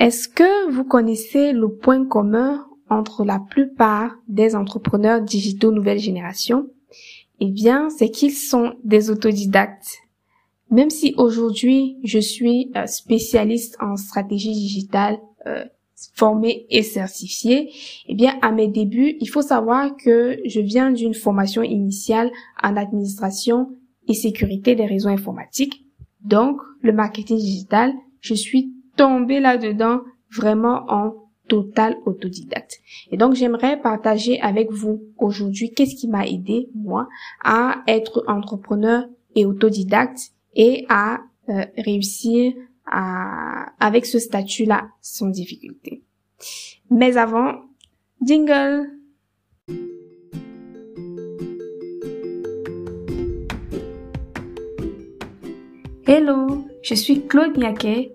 Est-ce que vous connaissez le point commun entre la plupart des entrepreneurs digitaux nouvelle génération? Eh bien, c'est qu'ils sont des autodidactes. Même si aujourd'hui je suis euh, spécialiste en stratégie digitale, euh, formée et certifiée, eh bien à mes débuts, il faut savoir que je viens d'une formation initiale en administration et sécurité des réseaux informatiques. Donc, le marketing digital, je suis tombée là-dedans vraiment en total autodidacte. Et donc, j'aimerais partager avec vous aujourd'hui qu'est-ce qui m'a aidé, moi, à être entrepreneur et autodidacte et à euh, réussir à, avec ce statut-là sans difficulté. Mais avant, jingle Hello, je suis Claude Niaquet,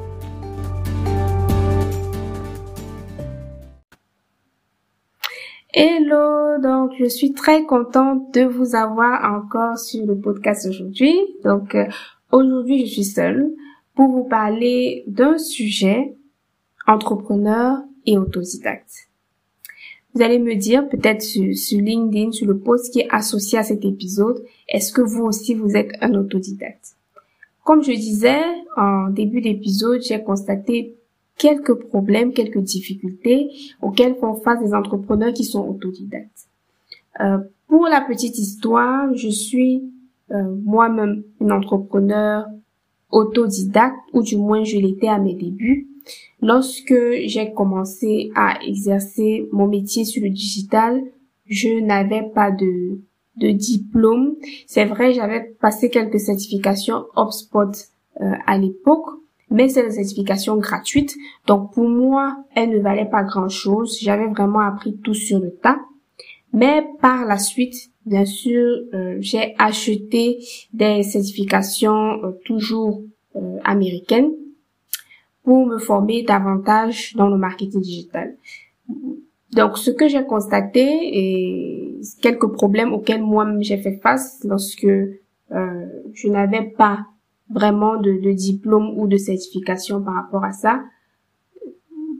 Hello, donc je suis très contente de vous avoir encore sur le podcast aujourd'hui. Donc euh, aujourd'hui je suis seule pour vous parler d'un sujet entrepreneur et autodidacte. Vous allez me dire peut-être sur, sur, LinkedIn, sur le post qui est associé à cet épisode, est-ce que vous aussi vous êtes un autodidacte? Comme je disais en début d'épisode, j'ai constaté quelques problèmes, quelques difficultés auxquelles font face des entrepreneurs qui sont autodidactes. Euh, pour la petite histoire, je suis euh, moi-même une entrepreneur autodidacte, ou du moins je l'étais à mes débuts. Lorsque j'ai commencé à exercer mon métier sur le digital, je n'avais pas de, de diplôme. C'est vrai, j'avais passé quelques certifications HubSpot euh, à l'époque, mais c'est des certifications gratuites. Donc pour moi, elles ne valaient pas grand-chose. J'avais vraiment appris tout sur le tas. Mais par la suite, bien sûr, euh, j'ai acheté des certifications euh, toujours euh, américaines pour me former davantage dans le marketing digital. Donc, ce que j'ai constaté et quelques problèmes auxquels moi j'ai fait face lorsque je n'avais pas vraiment de, de diplôme ou de certification par rapport à ça,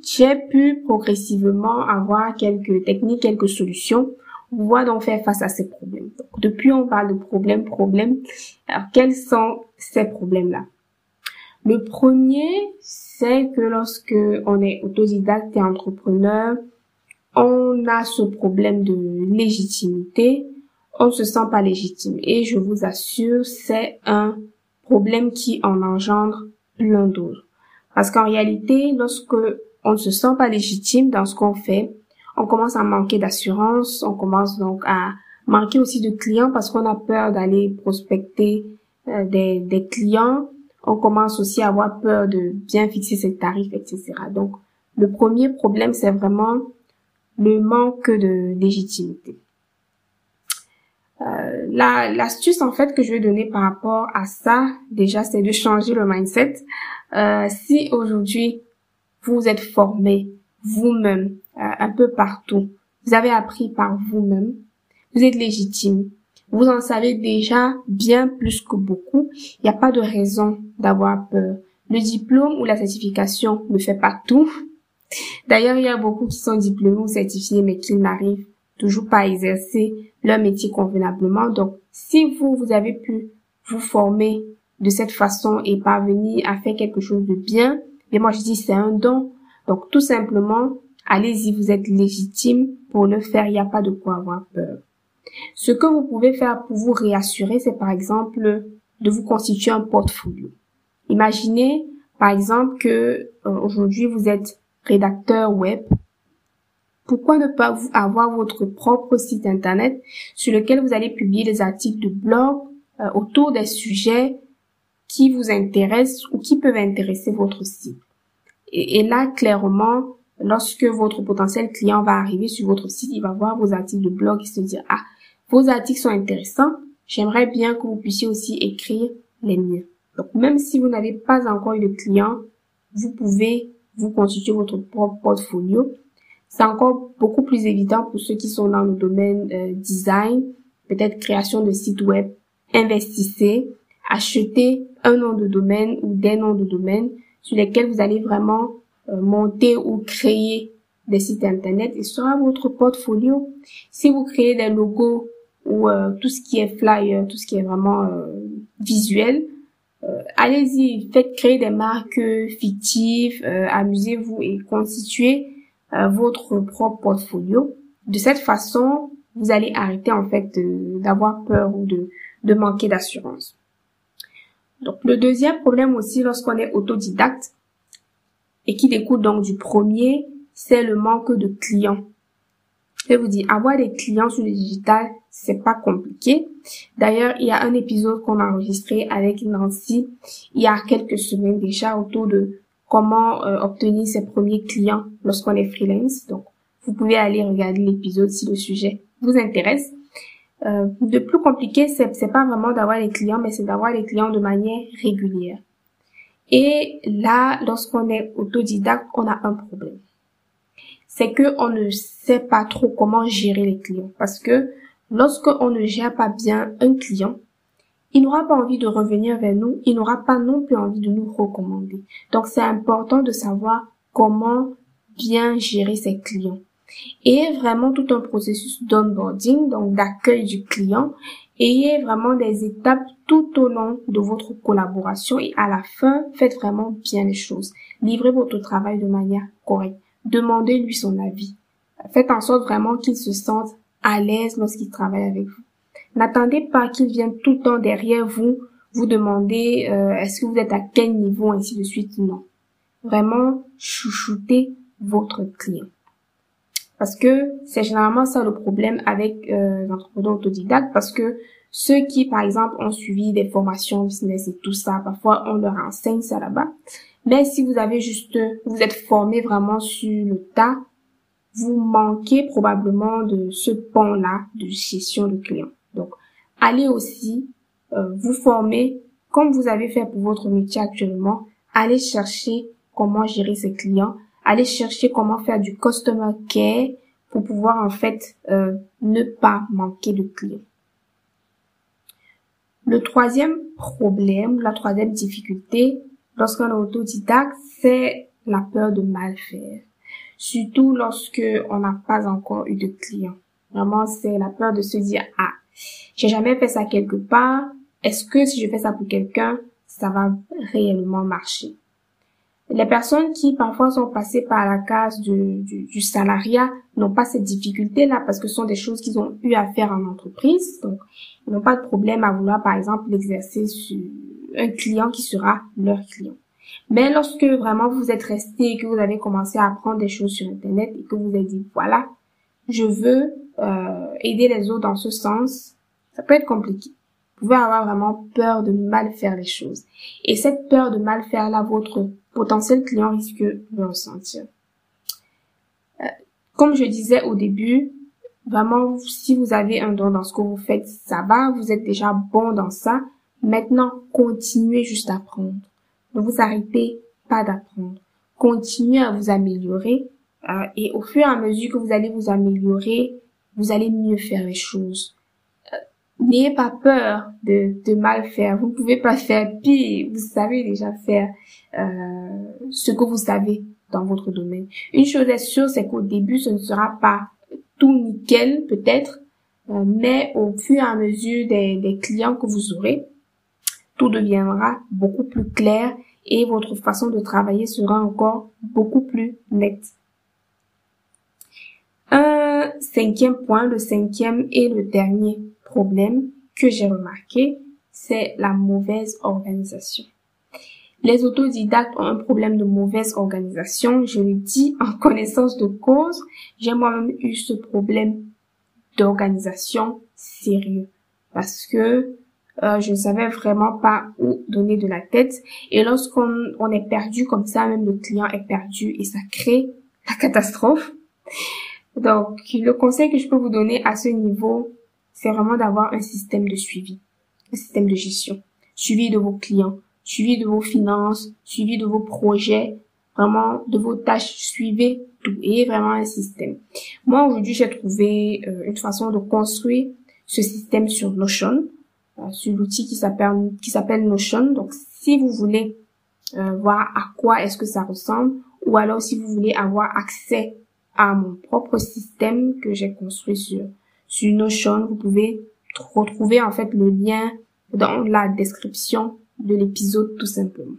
j'ai pu progressivement avoir quelques techniques, quelques solutions pour pouvoir donc faire face à ces problèmes. Depuis, on parle de problèmes, problèmes. Alors, quels sont ces problèmes-là? Le premier, c'est que lorsque on est autodidacte et entrepreneur, on a ce problème de légitimité. On ne se sent pas légitime. Et je vous assure, c'est un problème qui en engendre plein d'autres. Parce qu'en réalité, lorsque on ne se sent pas légitime dans ce qu'on fait, on commence à manquer d'assurance, on commence donc à manquer aussi de clients parce qu'on a peur d'aller prospecter euh, des, des clients, on commence aussi à avoir peur de bien fixer ses tarifs, etc. Donc, le premier problème, c'est vraiment le manque de légitimité. Euh, la l'astuce en fait que je vais donner par rapport à ça, déjà, c'est de changer le mindset. Euh, si aujourd'hui vous êtes formé vous-même euh, un peu partout, vous avez appris par vous-même, vous êtes légitime, vous en savez déjà bien plus que beaucoup. Il n'y a pas de raison d'avoir peur. Le diplôme ou la certification ne fait pas tout. D'ailleurs, il y a beaucoup qui sont diplômés ou certifiés mais qui n'arrivent toujours pas exercer leur métier convenablement. Donc, si vous, vous avez pu vous former de cette façon et parvenir à faire quelque chose de bien, mais moi je dis c'est un don. Donc, tout simplement, allez-y, vous êtes légitime pour le faire, il n'y a pas de quoi avoir peur. Ce que vous pouvez faire pour vous réassurer, c'est par exemple de vous constituer un portfolio. Imaginez, par exemple, que euh, aujourd'hui vous êtes rédacteur web pourquoi ne pas avoir votre propre site internet sur lequel vous allez publier des articles de blog euh, autour des sujets qui vous intéressent ou qui peuvent intéresser votre site? Et, là, clairement, lorsque votre potentiel client va arriver sur votre site, il va voir vos articles de blog et se dire, ah, vos articles sont intéressants, j'aimerais bien que vous puissiez aussi écrire les miens. Donc, même si vous n'avez pas encore eu de client, vous pouvez vous constituer votre propre portfolio. C'est encore beaucoup plus évident pour ceux qui sont dans le domaine euh, design, peut-être création de site web. Investissez, achetez un nom de domaine ou des noms de domaine sur lesquels vous allez vraiment euh, monter ou créer des sites internet et sera votre portfolio. Si vous créez des logos ou euh, tout ce qui est flyer, tout ce qui est vraiment visuel, allez-y, faites créer des marques fictives, amusez-vous et constituez euh, votre propre portfolio. De cette façon, vous allez arrêter en fait d'avoir peur ou de, de manquer d'assurance. Donc le deuxième problème aussi lorsqu'on est autodidacte et qui découle donc du premier, c'est le manque de clients. Je vous dire, avoir des clients sur le digital, c'est pas compliqué. D'ailleurs, il y a un épisode qu'on a enregistré avec Nancy il y a quelques semaines déjà autour de comment euh, obtenir ses premiers clients lorsqu'on est freelance. Donc, vous pouvez aller regarder l'épisode si le sujet vous intéresse. Euh, de plus compliqué, c'est, pas vraiment d'avoir les clients, mais c'est d'avoir les clients de manière régulière. Et là, lorsqu'on est autodidacte, on a un problème c'est que on ne sait pas trop comment gérer les clients. Parce que lorsque on ne gère pas bien un client, il n'aura pas envie de revenir vers nous, il n'aura pas non plus envie de nous recommander. Donc c'est important de savoir comment bien gérer ses clients. Et vraiment tout un processus d'onboarding, donc d'accueil du client. Ayez vraiment des étapes tout au long de votre collaboration et à la fin, faites vraiment bien les choses. Livrez votre travail de manière correcte. Demandez-lui son avis. Faites en sorte vraiment qu'il se sente à l'aise lorsqu'il travaille avec vous. N'attendez pas qu'il vienne tout le temps derrière vous, vous demander euh, est-ce que vous êtes à quel niveau, ainsi de suite. Non. Vraiment, chouchoutez votre client. Parce que c'est généralement ça le problème avec euh, l'entrepreneur autodidacte, parce que ceux qui, par exemple, ont suivi des formations business et tout ça, parfois on leur enseigne ça là-bas. Mais si vous avez juste, vous êtes formé vraiment sur le tas, vous manquez probablement de ce pont-là de gestion de clients. Allez aussi euh, vous former comme vous avez fait pour votre métier actuellement. Allez chercher comment gérer ses clients. Allez chercher comment faire du customer care pour pouvoir en fait euh, ne pas manquer de clients. Le troisième problème, la troisième difficulté, lorsqu'on est autodidacte, c'est la peur de mal faire. Surtout lorsque on n'a pas encore eu de clients. Vraiment, c'est la peur de se dire, ah, j'ai jamais fait ça quelque part. Est-ce que si je fais ça pour quelqu'un, ça va réellement marcher? Les personnes qui parfois sont passées par la case du, salariat n'ont pas cette difficulté-là parce que ce sont des choses qu'ils ont eu à faire en entreprise. Donc, ils n'ont pas de problème à vouloir, par exemple, l'exercer sur un client qui sera leur client. Mais lorsque vraiment vous êtes resté et que vous avez commencé à apprendre des choses sur Internet et que vous avez dit, voilà, je veux euh, aider les autres dans ce sens, ça peut être compliqué. Vous pouvez avoir vraiment peur de mal faire les choses. Et cette peur de mal faire là, votre potentiel client risque de ressentir. Euh, comme je disais au début, vraiment, si vous avez un don dans ce que vous faites, ça va, vous êtes déjà bon dans ça. Maintenant, continuez juste à apprendre. Ne vous arrêtez pas d'apprendre. Continuez à vous améliorer euh, et au fur et à mesure que vous allez vous améliorer, vous allez mieux faire les choses. Euh, n'ayez pas peur de, de mal faire. Vous ne pouvez pas faire pire. Vous savez déjà faire euh, ce que vous savez dans votre domaine. Une chose est sûre, c'est qu'au début, ce ne sera pas tout nickel peut-être, euh, mais au fur et à mesure des, des clients que vous aurez, tout deviendra beaucoup plus clair et votre façon de travailler sera encore beaucoup plus nette. Un cinquième point, le cinquième et le dernier problème que j'ai remarqué, c'est la mauvaise organisation. Les autodidactes ont un problème de mauvaise organisation. Je le dis en connaissance de cause. J'ai moi-même eu ce problème d'organisation sérieux parce que euh, je ne savais vraiment pas où donner de la tête. Et lorsqu'on on est perdu comme ça, même le client est perdu et ça crée la catastrophe. Donc, le conseil que je peux vous donner à ce niveau, c'est vraiment d'avoir un système de suivi, un système de gestion, suivi de vos clients, suivi de vos finances, suivi de vos projets, vraiment de vos tâches, suivez tout et vraiment un système. Moi aujourd'hui j'ai trouvé euh, une façon de construire ce système sur Notion, euh, sur l'outil qui s'appelle qui s'appelle Notion. Donc si vous voulez euh, voir à quoi est-ce que ça ressemble ou alors si vous voulez avoir accès à mon propre système que j'ai construit sur sur Notion, vous pouvez retrouver en fait le lien dans la description de l'épisode tout simplement.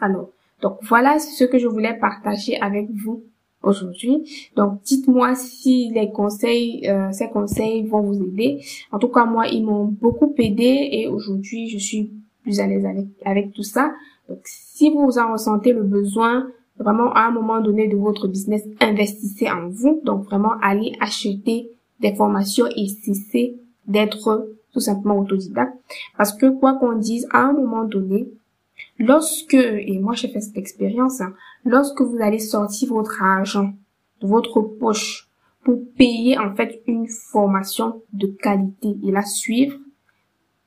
Alors, donc voilà ce que je voulais partager avec vous aujourd'hui. Donc dites-moi si les conseils, euh, ces conseils vont vous aider. En tout cas, moi, ils m'ont beaucoup aidé et aujourd'hui, je suis plus à l'aise avec, avec tout ça. Donc si vous en ressentez le besoin, vraiment à un moment donné de votre business, investissez en vous. Donc vraiment, allez acheter des formations et cessez d'être tout simplement autodidacte. Parce que quoi qu'on dise, à un moment donné, Lorsque, et moi j'ai fait cette expérience, hein, lorsque vous allez sortir votre argent de votre poche pour payer en fait une formation de qualité et la suivre,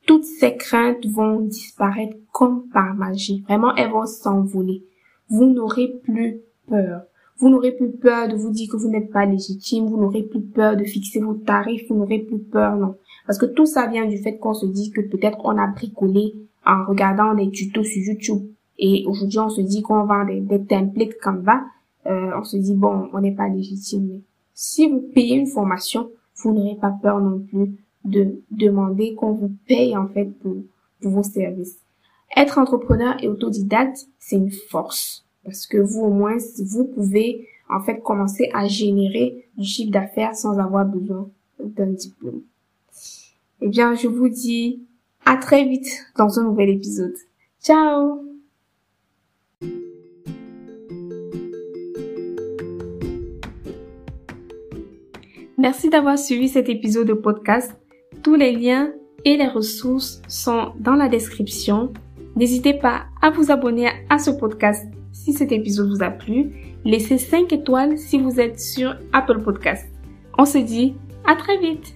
toutes ces craintes vont disparaître comme par magie. Vraiment, elles vont s'envoler. Vous n'aurez plus peur. Vous n'aurez plus peur de vous dire que vous n'êtes pas légitime. Vous n'aurez plus peur de fixer vos tarifs. Vous n'aurez plus peur, non. Parce que tout ça vient du fait qu'on se dit que peut-être on a bricolé en regardant des tutos sur YouTube. Et aujourd'hui, on se dit qu'on vend des, templates Canva. Euh, on se dit, bon, on n'est pas légitime. si vous payez une formation, vous n'aurez pas peur non plus de demander qu'on vous paye en fait pour, pour vos services. Être entrepreneur et autodidacte, c'est une force. Parce que vous, au moins, vous pouvez en fait commencer à générer du chiffre d'affaires sans avoir besoin d'un diplôme. Eh bien, je vous dis à très vite dans un nouvel épisode. Ciao Merci d'avoir suivi cet épisode de podcast. Tous les liens et les ressources sont dans la description. N'hésitez pas à vous abonner à ce podcast si cet épisode vous a plu. Laissez 5 étoiles si vous êtes sur Apple Podcast. On se dit à très vite